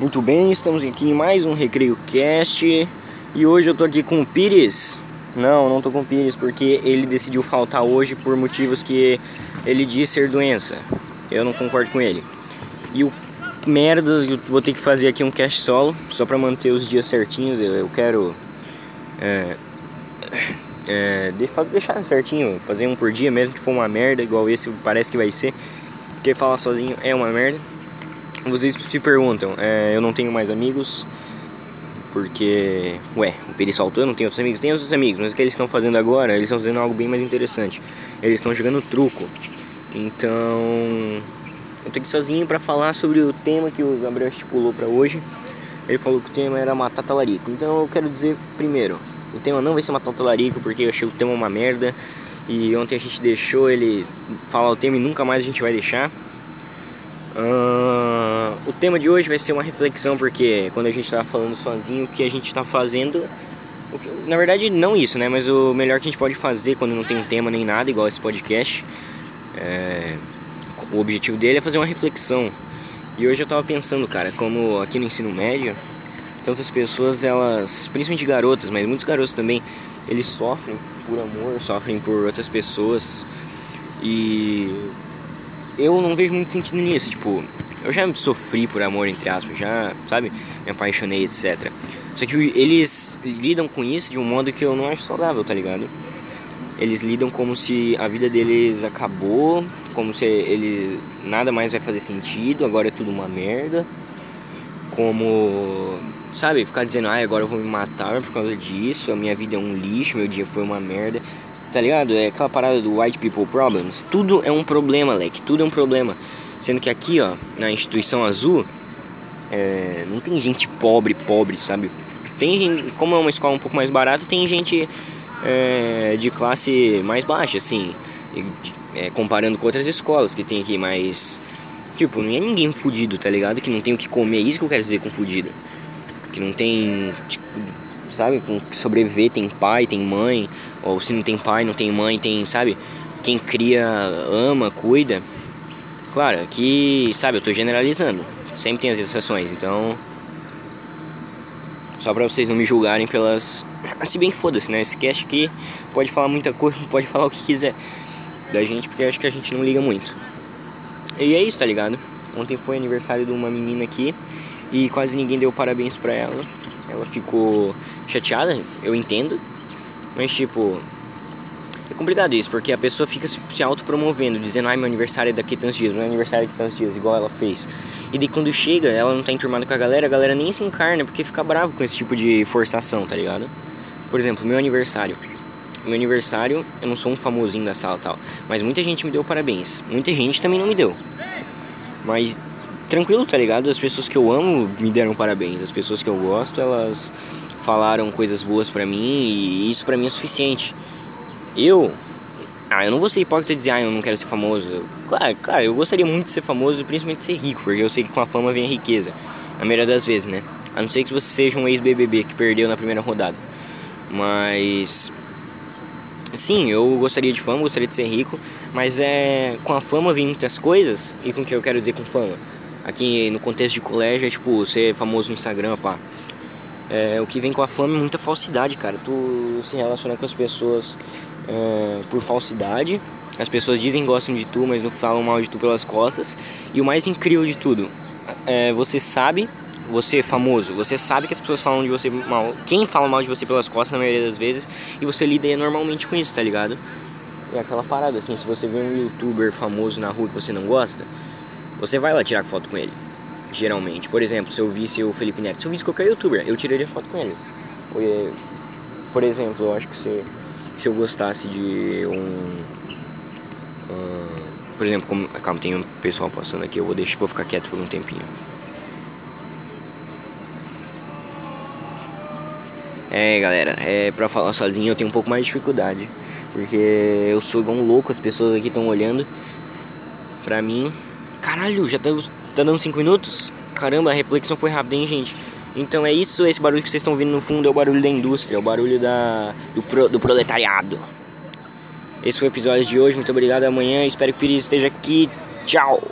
Muito bem, estamos aqui em mais um Recreio Cast e hoje eu tô aqui com o Pires. Não, não tô com o Pires porque ele decidiu faltar hoje por motivos que ele diz ser doença. Eu não concordo com ele. E o merda, eu vou ter que fazer aqui um cast solo só pra manter os dias certinhos. Eu, eu quero é, é, deixar certinho, fazer um por dia mesmo que for uma merda, igual esse parece que vai ser. Porque falar sozinho é uma merda. Vocês se perguntam, é, eu não tenho mais amigos, porque, ué, o Peri saltou, não tem outros amigos? Tem outros amigos, mas o que eles estão fazendo agora, eles estão fazendo algo bem mais interessante. Eles estão jogando truco. Então, eu tô aqui sozinho para falar sobre o tema que o Gabriel estipulou para hoje. Ele falou que o tema era matar talarico. Então eu quero dizer primeiro, o tema não vai ser matar talarico porque eu achei o tema uma merda. E ontem a gente deixou ele falar o tema e nunca mais a gente vai deixar. O tema de hoje vai ser uma reflexão, porque quando a gente está falando sozinho, o que a gente está fazendo. Que, na verdade, não isso, né? Mas o melhor que a gente pode fazer quando não tem tema nem nada, igual esse podcast, é, o objetivo dele é fazer uma reflexão. E hoje eu tava pensando, cara, como aqui no ensino médio, tantas pessoas, elas, principalmente garotas, mas muitos garotos também, eles sofrem por amor, sofrem por outras pessoas. E eu não vejo muito sentido nisso. Tipo, eu já sofri por amor, entre aspas, já, sabe, me apaixonei, etc. Só que eles lidam com isso de um modo que eu não acho saudável, tá ligado? Eles lidam como se a vida deles acabou, como se ele nada mais vai fazer sentido, agora é tudo uma merda. Como, sabe, ficar dizendo, ah, agora eu vou me matar por causa disso, a minha vida é um lixo, meu dia foi uma merda. Tá ligado? É aquela parada do white people problems. Tudo é um problema, leque. Tudo é um problema. Sendo que aqui, ó, na instituição azul, é, não tem gente pobre, pobre, sabe? Tem como é uma escola um pouco mais barata, tem gente é, de classe mais baixa, assim. É, comparando com outras escolas que tem aqui, mas. Tipo, não é ninguém fudido, tá ligado? Que não tem o que comer. Isso que eu quero dizer com fudido. Que não tem. Tipo, sabe? Com que sobreviver, tem pai, tem mãe. Ou se não tem pai, não tem mãe, tem, sabe? Quem cria, ama, cuida. Claro, aqui, sabe, eu tô generalizando. Sempre tem as exceções, então. Só pra vocês não me julgarem pelas. Se bem que foda-se, né? Esse cast aqui pode falar muita coisa, pode falar o que quiser da gente, porque acho que a gente não liga muito. E é isso, tá ligado? Ontem foi aniversário de uma menina aqui e quase ninguém deu parabéns pra ela. Ela ficou chateada, eu entendo, mas tipo, é complicado isso, porque a pessoa fica se, se autopromovendo, dizendo, ai meu aniversário é daqui a tantos dias, meu aniversário é daqui a tantos dias, igual ela fez. E daí quando chega, ela não tá enturmada com a galera, a galera nem se encarna, porque fica bravo com esse tipo de forçação, tá ligado? Por exemplo, meu aniversário. Meu aniversário, eu não sou um famosinho da sala tal, mas muita gente me deu parabéns. Muita gente também não me deu. Mas tranquilo, tá ligado? As pessoas que eu amo me deram parabéns. As pessoas que eu gosto, elas falaram coisas boas para mim e isso para mim é suficiente. Eu, ah, eu não vou ser hipócrita e dizer, ah, eu não quero ser famoso. Claro, claro, eu gostaria muito de ser famoso, principalmente de ser rico, porque eu sei que com a fama vem a riqueza. A maioria das vezes, né? A não ser que você seja um ex-BBB que perdeu na primeira rodada. Mas. Sim, eu gostaria de fama, gostaria de ser rico, mas é com a fama vem muitas coisas, e com o que eu quero dizer com fama? Aqui no contexto de colégio é tipo ser famoso no Instagram, pá. É, o que vem com a fama é muita falsidade, cara. Tu se relaciona com as pessoas é, por falsidade. As pessoas dizem que gostam de tu, mas não falam mal de tu pelas costas. E o mais incrível de tudo, é, você sabe, você é famoso, você sabe que as pessoas falam de você mal. Quem fala mal de você pelas costas na maioria das vezes, e você lida normalmente com isso, tá ligado? É aquela parada assim, se você vê um youtuber famoso na rua que você não gosta, você vai lá tirar foto com ele geralmente. Por exemplo, se eu visse o Felipe Neto, se eu visse qualquer youtuber, eu tiraria foto com eles. Por exemplo, eu acho que se, se eu gostasse de um. Uh, por exemplo, como, calma, tem um pessoal passando aqui, eu vou, deixar, vou ficar quieto por um tempinho. É, galera, é, pra falar sozinho eu tenho um pouco mais de dificuldade. Porque eu sou igual um louco, as pessoas aqui estão olhando pra mim. Caralho, já estamos Tá dando 5 minutos? Caramba, a reflexão foi rápida, hein, gente? Então é isso, esse barulho que vocês estão ouvindo no fundo é o barulho da indústria, é o barulho da, do, pro, do proletariado. Esse foi o episódio de hoje, muito obrigado. Amanhã espero que o Pires esteja aqui. Tchau!